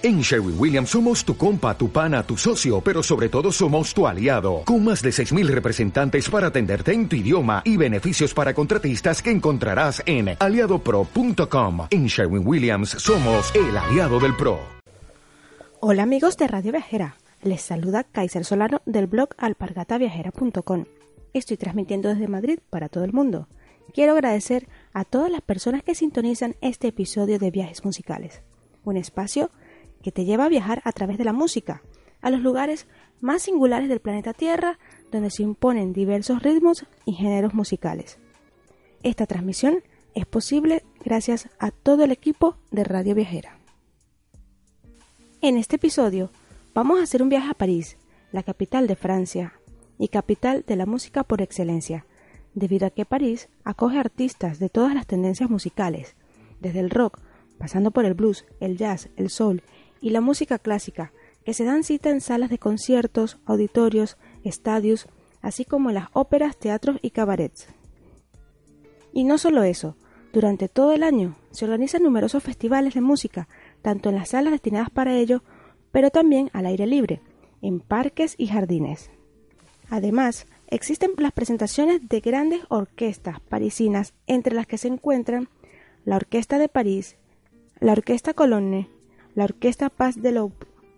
En Sherwin Williams somos tu compa, tu pana, tu socio, pero sobre todo somos tu aliado, con más de 6.000 representantes para atenderte en tu idioma y beneficios para contratistas que encontrarás en aliadopro.com. En Sherwin Williams somos el aliado del PRO. Hola amigos de Radio Viajera, les saluda Kaiser Solano del blog alpargataviajera.com. Estoy transmitiendo desde Madrid para todo el mundo. Quiero agradecer a todas las personas que sintonizan este episodio de Viajes Musicales, un espacio que te lleva a viajar a través de la música, a los lugares más singulares del planeta Tierra, donde se imponen diversos ritmos y géneros musicales. Esta transmisión es posible gracias a todo el equipo de Radio Viajera. En este episodio vamos a hacer un viaje a París, la capital de Francia y capital de la música por excelencia, debido a que París acoge artistas de todas las tendencias musicales, desde el rock, pasando por el blues, el jazz, el soul y la música clásica, que se dan cita en salas de conciertos, auditorios, estadios, así como en las óperas, teatros y cabarets. Y no solo eso, durante todo el año se organizan numerosos festivales de música, tanto en las salas destinadas para ello, pero también al aire libre, en parques y jardines. Además, existen las presentaciones de grandes orquestas parisinas, entre las que se encuentran la Orquesta de París, la Orquesta Colonne, la Orquesta Paz de Loup,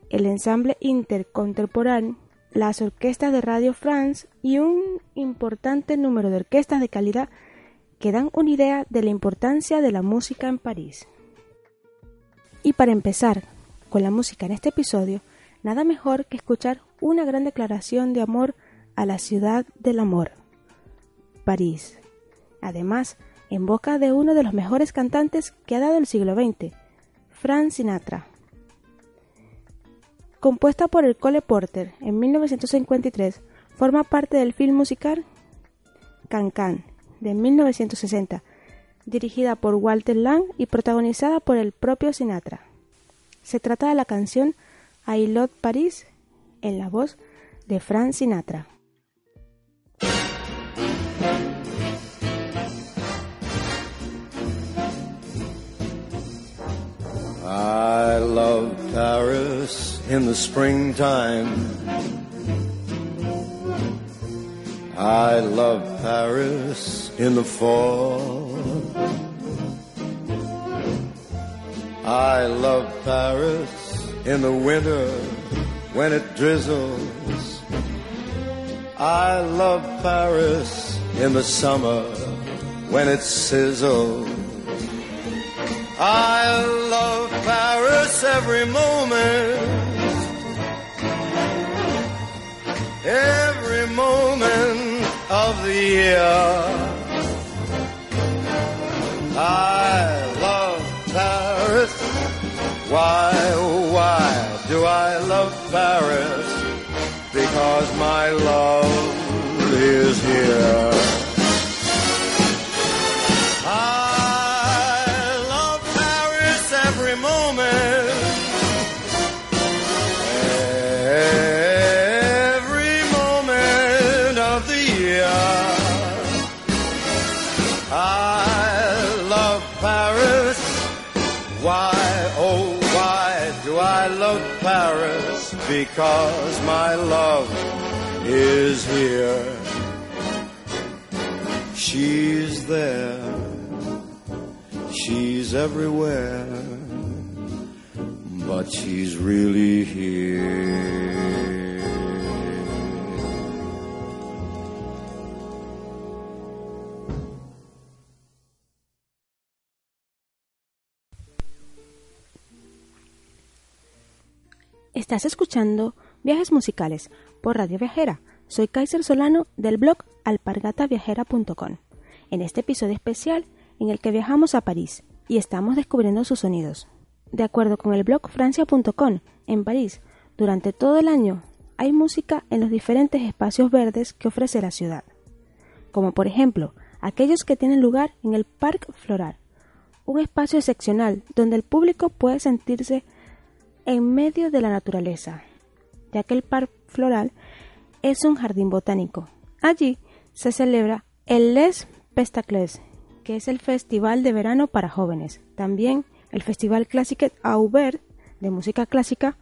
el Ensamble Intercontemporáneo, las orquestas de Radio France y un importante número de orquestas de calidad que dan una idea de la importancia de la música en París. Y para empezar con la música en este episodio, nada mejor que escuchar una gran declaración de amor a la ciudad del amor, París. Además, en boca de uno de los mejores cantantes que ha dado el siglo XX, Frank Sinatra. Compuesta por el Cole Porter en 1953, forma parte del film musical Can Can de 1960, dirigida por Walter Lang y protagonizada por el propio Sinatra. Se trata de la canción I Love Paris en la voz de Frank Sinatra. Paris in the springtime. I love Paris in the fall. I love Paris in the winter when it drizzles. I love Paris in the summer when it sizzles. I love every moment. Every moment of the year. I love Paris. Why, why do I love Paris? Because my love is here. Because my love is here. She's there. She's everywhere. But she's really here. Estás escuchando Viajes Musicales por Radio Viajera. Soy Kaiser Solano del blog alpargataviajera.com. En este episodio especial en el que viajamos a París y estamos descubriendo sus sonidos. De acuerdo con el blog francia.com, en París, durante todo el año hay música en los diferentes espacios verdes que ofrece la ciudad, como por ejemplo aquellos que tienen lugar en el Parc Floral, un espacio excepcional donde el público puede sentirse en medio de la naturaleza, ya que el Parque Floral es un jardín botánico. Allí se celebra el Les Pestacles, que es el festival de verano para jóvenes. También el Festival Classique Aubert de música clásica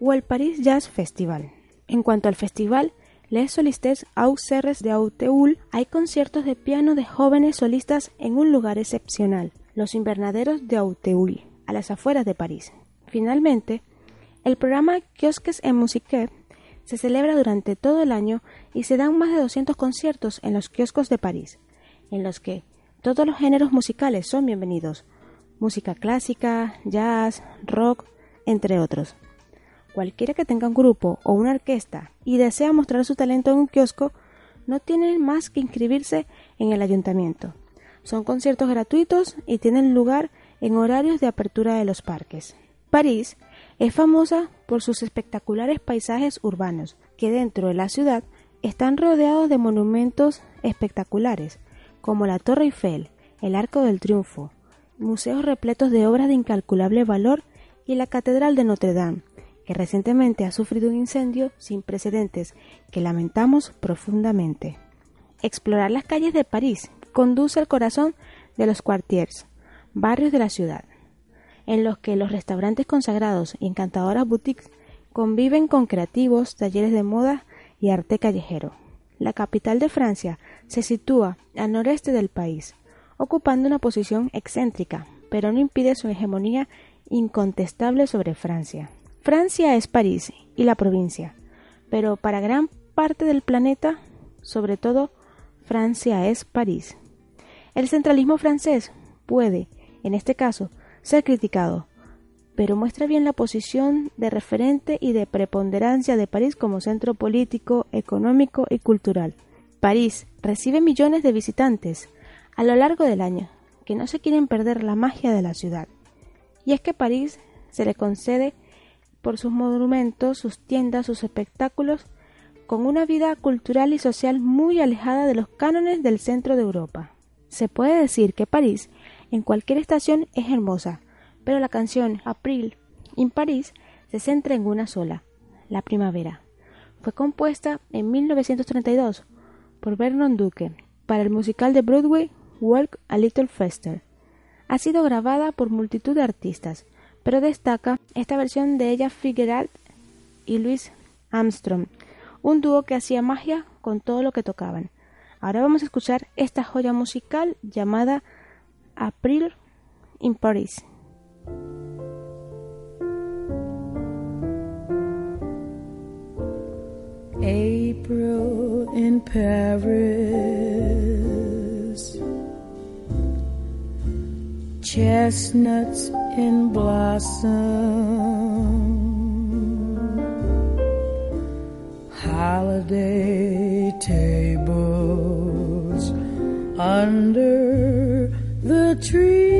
o el Paris Jazz Festival. En cuanto al festival, Les Solistes au Serres de Auteul, hay conciertos de piano de jóvenes solistas en un lugar excepcional, los invernaderos de Auteul, a las afueras de París. Finalmente, el programa Kiosques en Musique se celebra durante todo el año y se dan más de 200 conciertos en los kioscos de París, en los que todos los géneros musicales son bienvenidos, música clásica, jazz, rock, entre otros. Cualquiera que tenga un grupo o una orquesta y desea mostrar su talento en un kiosco, no tiene más que inscribirse en el ayuntamiento. Son conciertos gratuitos y tienen lugar en horarios de apertura de los parques. París es famosa por sus espectaculares paisajes urbanos, que dentro de la ciudad están rodeados de monumentos espectaculares, como la Torre Eiffel, el Arco del Triunfo, museos repletos de obras de incalculable valor y la Catedral de Notre Dame, que recientemente ha sufrido un incendio sin precedentes que lamentamos profundamente. Explorar las calles de París conduce al corazón de los quartiers, barrios de la ciudad, en los que los restaurantes consagrados y encantadoras boutiques conviven con creativos, talleres de moda y arte callejero. La capital de Francia se sitúa al noreste del país, ocupando una posición excéntrica, pero no impide su hegemonía incontestable sobre Francia. Francia es París y la provincia, pero para gran parte del planeta, sobre todo, Francia es París. El centralismo francés puede, en este caso, ser criticado, pero muestra bien la posición de referente y de preponderancia de París como centro político, económico y cultural. París recibe millones de visitantes a lo largo del año que no se quieren perder la magia de la ciudad. Y es que París se le concede por sus monumentos, sus tiendas, sus espectáculos, con una vida cultural y social muy alejada de los cánones del centro de Europa. Se puede decir que París en cualquier estación es hermosa, pero la canción April in Paris se centra en una sola, la primavera. Fue compuesta en 1932 por Vernon Duke para el musical de Broadway Walk a Little Faster. Ha sido grabada por multitud de artistas, pero destaca esta versión de ella Fitzgerald y Louis Armstrong, un dúo que hacía magia con todo lo que tocaban. Ahora vamos a escuchar esta joya musical llamada April in Paris. April in Paris, chestnuts in blossom, holiday tables under the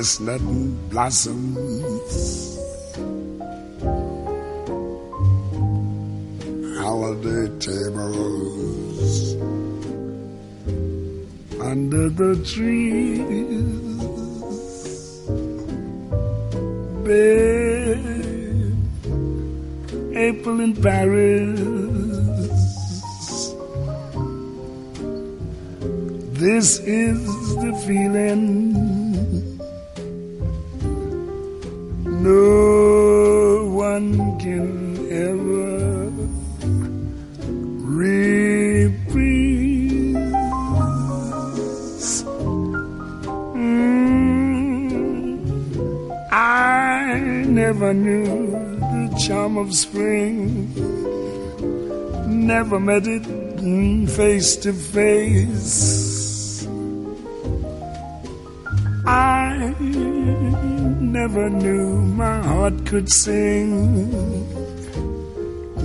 Chestnut blossoms. Holiday tables under the trees. Babe, April in Paris. This is the feeling no one can ever reprise. Mm, I never knew the charm of spring, never met it face to face. I never knew heart could sing.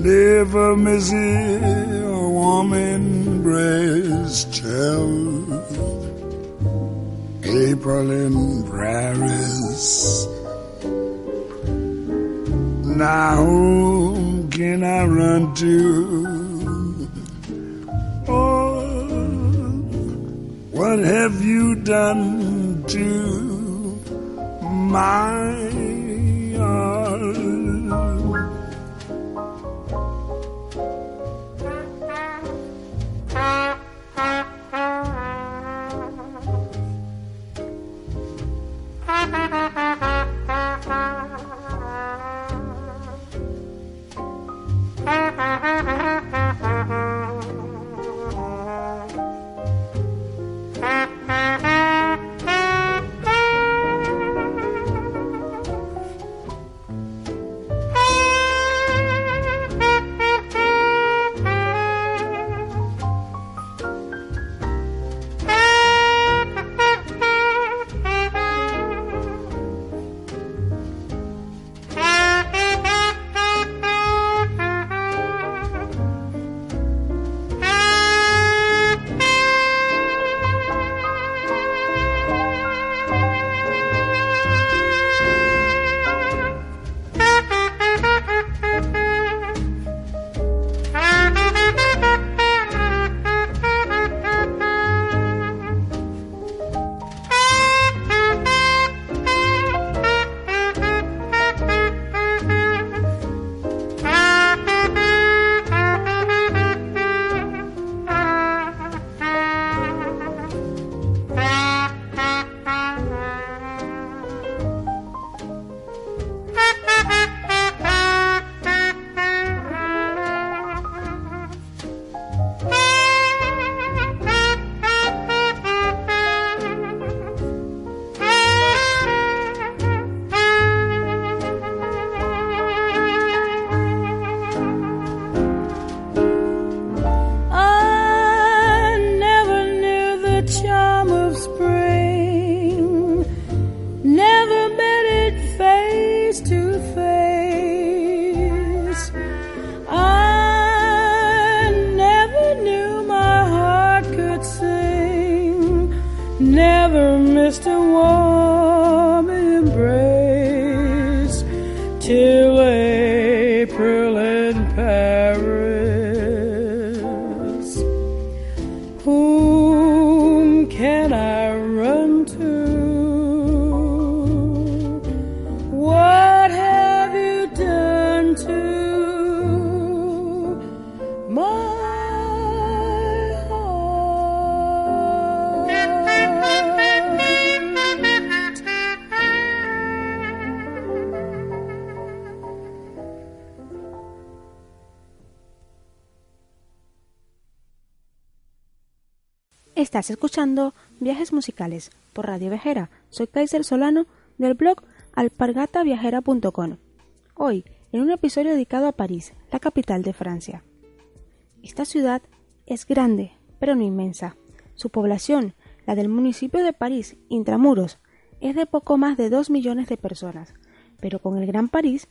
Never miss a warm embrace, child. April in Paris. Now whom can I run to? Oh, what have you done to my señal Estás escuchando Viajes Musicales por Radio Viajera. Soy Kaiser Solano del blog alpargataviajera.com. Hoy, en un episodio dedicado a París, la capital de Francia. Esta ciudad es grande, pero no inmensa. Su población, la del municipio de París, intramuros, es de poco más de 2 millones de personas, pero con el Gran París,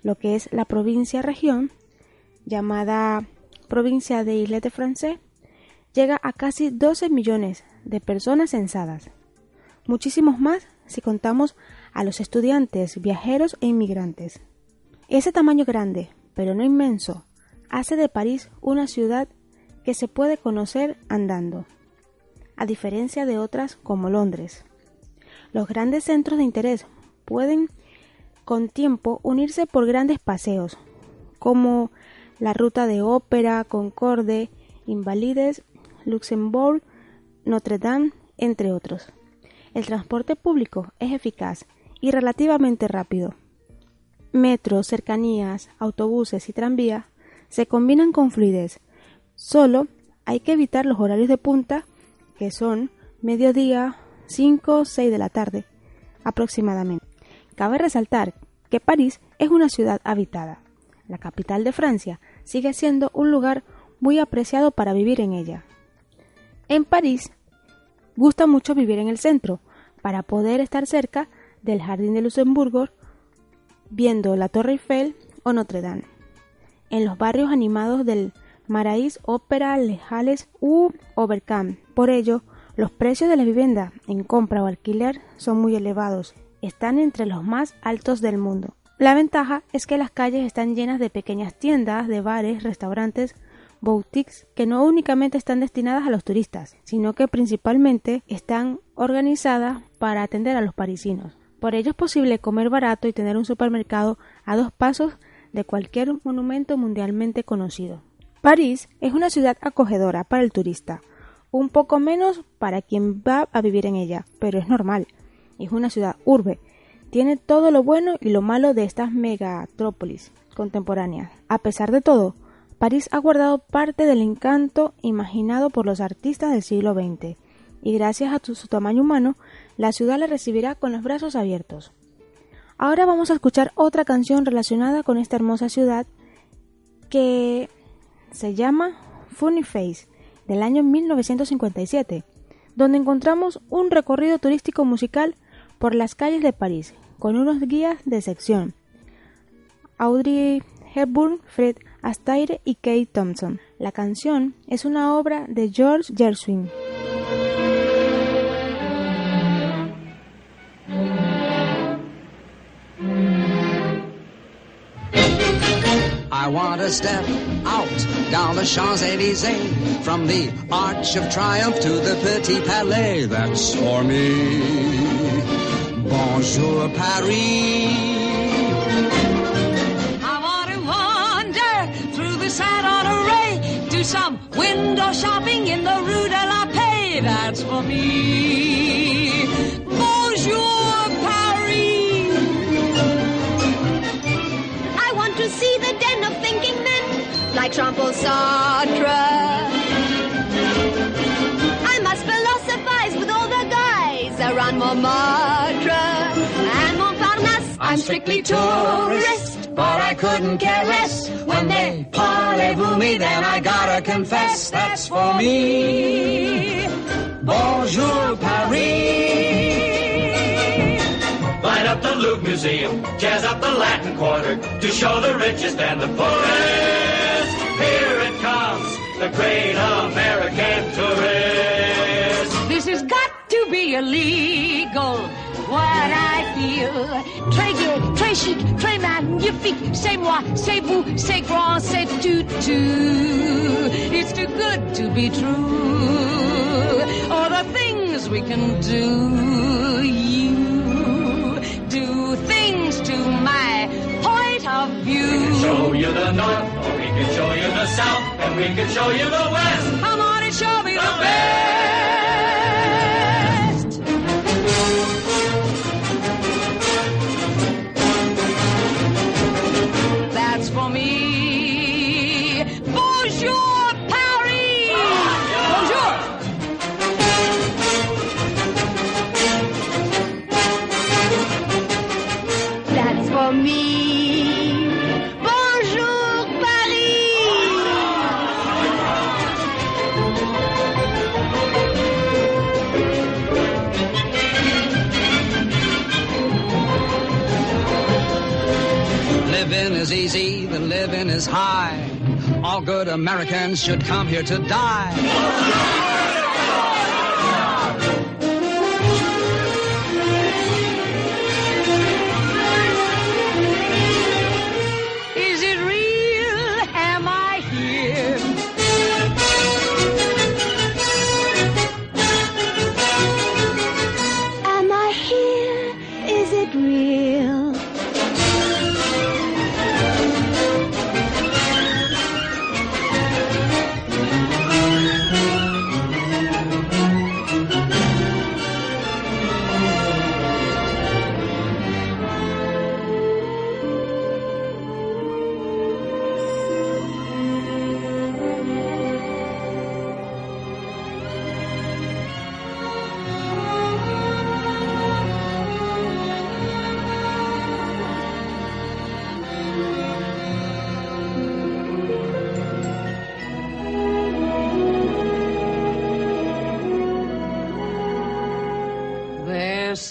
lo que es la provincia-región, llamada provincia de Isle de France, llega a casi 12 millones de personas censadas. Muchísimos más si contamos a los estudiantes, viajeros e inmigrantes. Ese tamaño grande, pero no inmenso, hace de París una ciudad que se puede conocer andando, a diferencia de otras como Londres. Los grandes centros de interés pueden con tiempo unirse por grandes paseos, como la ruta de ópera, Concorde, Invalides, Luxembourg, Notre Dame, entre otros. El transporte público es eficaz y relativamente rápido. Metros, cercanías, autobuses y tranvías se combinan con fluidez. Solo hay que evitar los horarios de punta, que son mediodía, 5 o 6 de la tarde, aproximadamente. Cabe resaltar que París es una ciudad habitada. La capital de Francia sigue siendo un lugar muy apreciado para vivir en ella. En París gusta mucho vivir en el centro, para poder estar cerca del Jardín de Luxemburgo, viendo la Torre Eiffel o Notre Dame. En los barrios animados del Marais, Ópera, Lejales u Overcam. Por ello, los precios de la vivienda en compra o alquiler son muy elevados, están entre los más altos del mundo. La ventaja es que las calles están llenas de pequeñas tiendas, de bares, restaurantes, boutiques que no únicamente están destinadas a los turistas, sino que principalmente están organizadas para atender a los parisinos. Por ello es posible comer barato y tener un supermercado a dos pasos de cualquier monumento mundialmente conocido. París es una ciudad acogedora para el turista, un poco menos para quien va a vivir en ella, pero es normal. Es una ciudad urbe, tiene todo lo bueno y lo malo de estas megatrópolis contemporáneas. A pesar de todo, París ha guardado parte del encanto imaginado por los artistas del siglo XX, y gracias a su tamaño humano, la ciudad le recibirá con los brazos abiertos. Ahora vamos a escuchar otra canción relacionada con esta hermosa ciudad que se llama Funny Face del año 1957, donde encontramos un recorrido turístico musical por las calles de París con unos guías de sección. Audrey Hepburn, Fred Astaire y Kate Thompson. La canción es una obra de George Gershwin. I want to step out down the Champs-Élysées from the Arch of Triumph to the Petit Palais. That's for me. Bonjour, Paris. Some window shopping in the Rue de la Paix. That's for me. Bonjour, Paris. I want to see the den of thinking men like Jean-Paul Sartre. I must philosophize with all the guys around Montmartre strictly tourist but I couldn't care less when they parlez-vous me. Then I gotta confess that's for me. Bonjour Paris. Light up the Louvre Museum, jazz up the Latin Quarter to show the richest and the poorest. Here it comes, the great American tourist. This has got to be illegal what I. Très gai, très chic, très magnifique. C'est moi, c'est vous, c'est grand, c'est tout, tout. It's too good to be true. All the things we can do. You do things to my point of view. We can show you the north, or we can show you the south, and we can show you the west. Come on and show me the, the best. Is high. All good Americans should come here to die.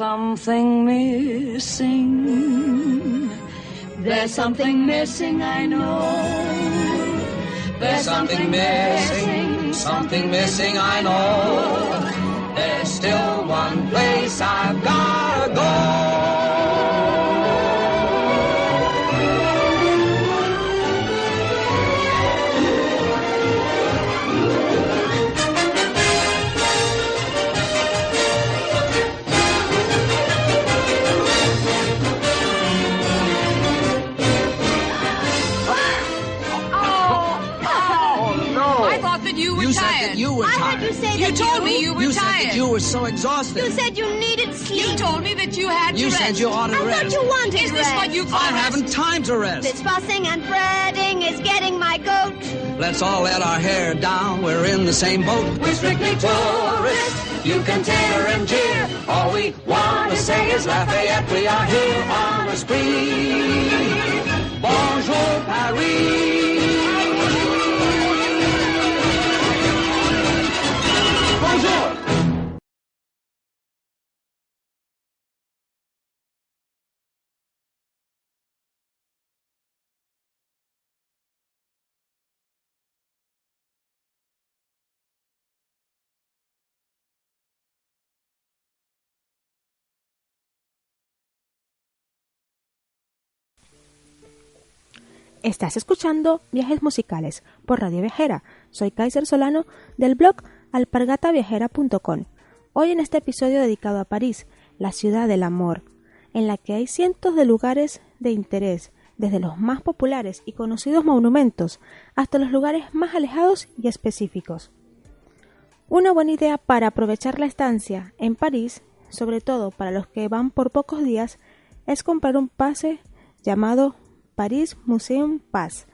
Something missing. There's something missing, I know. There's something missing, something missing, I know. There's still one place I've gotta said you were so exhausted. You said you needed sleep. You told me that you had You to said rest. you ought to I rest. thought you wanted Is this rest. what you call I rest? haven't time to rest. This fussing and fretting is getting my goat. Let's all let our hair down. We're in the same boat. We're strictly tourists. You can tear and jeer. All we want to say is Lafayette. We are here on a spree. Bonjour, Paris. Estás escuchando Viajes Musicales por Radio Viajera. Soy Kaiser Solano del blog alpargataviajera.com. Hoy en este episodio dedicado a París, la ciudad del amor, en la que hay cientos de lugares de interés, desde los más populares y conocidos monumentos hasta los lugares más alejados y específicos. Una buena idea para aprovechar la estancia en París, sobre todo para los que van por pocos días, es comprar un pase llamado Paris Museum Pass.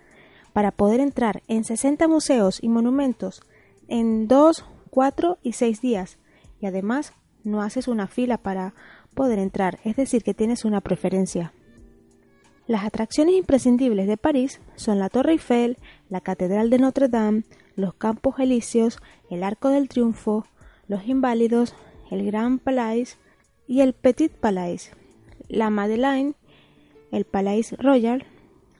Para poder entrar en 60 museos y monumentos en 2, 4 y 6 días. Y además no haces una fila para poder entrar, es decir, que tienes una preferencia. Las atracciones imprescindibles de París son la Torre Eiffel, la Catedral de Notre Dame, los Campos Elíseos, el Arco del Triunfo, los Inválidos, el Grand Palais y el Petit Palais, la Madeleine, el Palais Royal,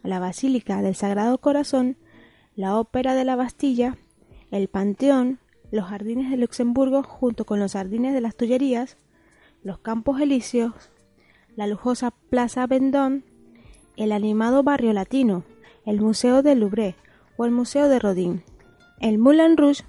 la Basílica del Sagrado Corazón, la Ópera de la Bastilla, el Panteón, los Jardines de Luxemburgo junto con los Jardines de las Tullerías, los Campos Elíseos, la lujosa Plaza Vendôme, el animado Barrio Latino, el Museo del Louvre o el Museo de Rodin, el Moulin Rouge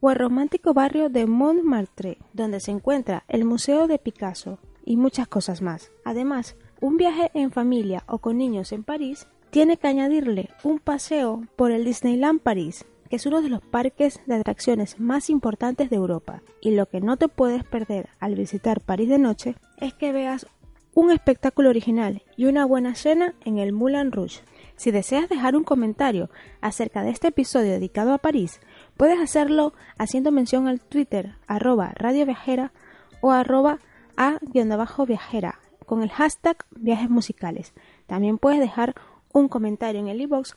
o el romántico barrio de Montmartre, donde se encuentra el Museo de Picasso y muchas cosas más. Además, un viaje en familia o con niños en París tiene que añadirle un paseo por el Disneyland París, que es uno de los parques de atracciones más importantes de Europa. Y lo que no te puedes perder al visitar París de noche es que veas un espectáculo original y una buena cena en el Moulin Rouge. Si deseas dejar un comentario acerca de este episodio dedicado a París, puedes hacerlo haciendo mención al Twitter arroba Radio Viajera o arroba a-viajera con el hashtag viajes musicales. También puedes dejar un comentario en el iBox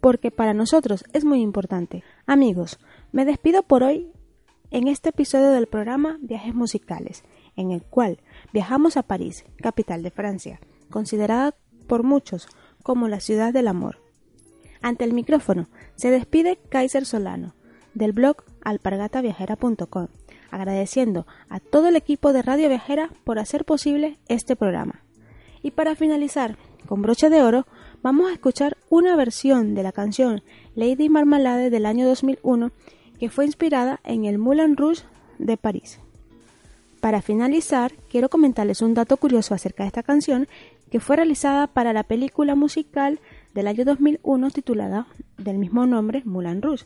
porque para nosotros es muy importante. Amigos, me despido por hoy en este episodio del programa Viajes Musicales, en el cual viajamos a París, capital de Francia, considerada por muchos como la ciudad del amor. Ante el micrófono se despide Kaiser Solano, del blog alpargataviajera.com, agradeciendo a todo el equipo de Radio Viajera por hacer posible este programa. Y para finalizar, con broche de oro, vamos a escuchar una versión de la canción Lady Marmalade del año 2001 que fue inspirada en el Moulin Rouge de París. Para finalizar, quiero comentarles un dato curioso acerca de esta canción que fue realizada para la película musical del año 2001 titulada del mismo nombre Moulin Rouge,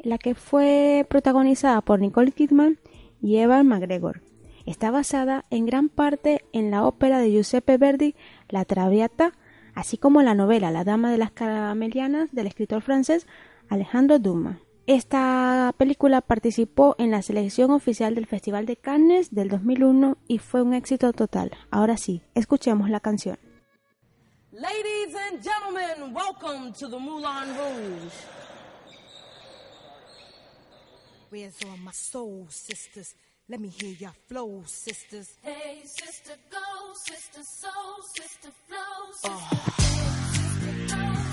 la que fue protagonizada por Nicole Kidman y Evan McGregor. Está basada en gran parte en la ópera de Giuseppe Verdi La Traviata, así como la novela La Dama de las Caramelianas del escritor francés Alejandro Dumas. Esta película participó en la selección oficial del Festival de Cannes del 2001 y fue un éxito total. Ahora sí, escuchemos la canción. Ladies and gentlemen, welcome to the Moulin Rouge. Where's all my soul sisters? Let me hear your flow, sisters. Hey, sister, go, sister, soul, sister, flow, oh. sister. He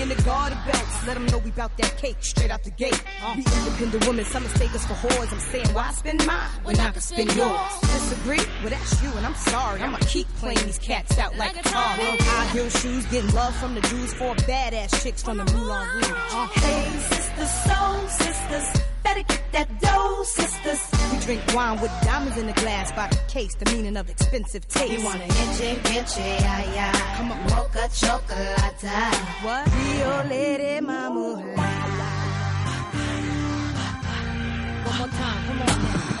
in the garter belts. Let them know we bout that cake straight out the gate. We independent women, some mistake us for whores. I'm saying, why spend mine when I can spend yours? Disagree? Well, that's you, and I'm sorry. I'ma keep playing these cats out like a guitar. High heel shoes, getting love from the Jews, four badass chicks from the Moulin Rouge. Uh, Hey, sisters, soul sisters, that dough, sisters. we drink wine with diamonds in the glass by the case, the meaning of expensive taste. You wanna itchy, itchy, yeah, yeah. Come on. Mocha chocolate. What? Rio Lady Mama. One more time, come on now.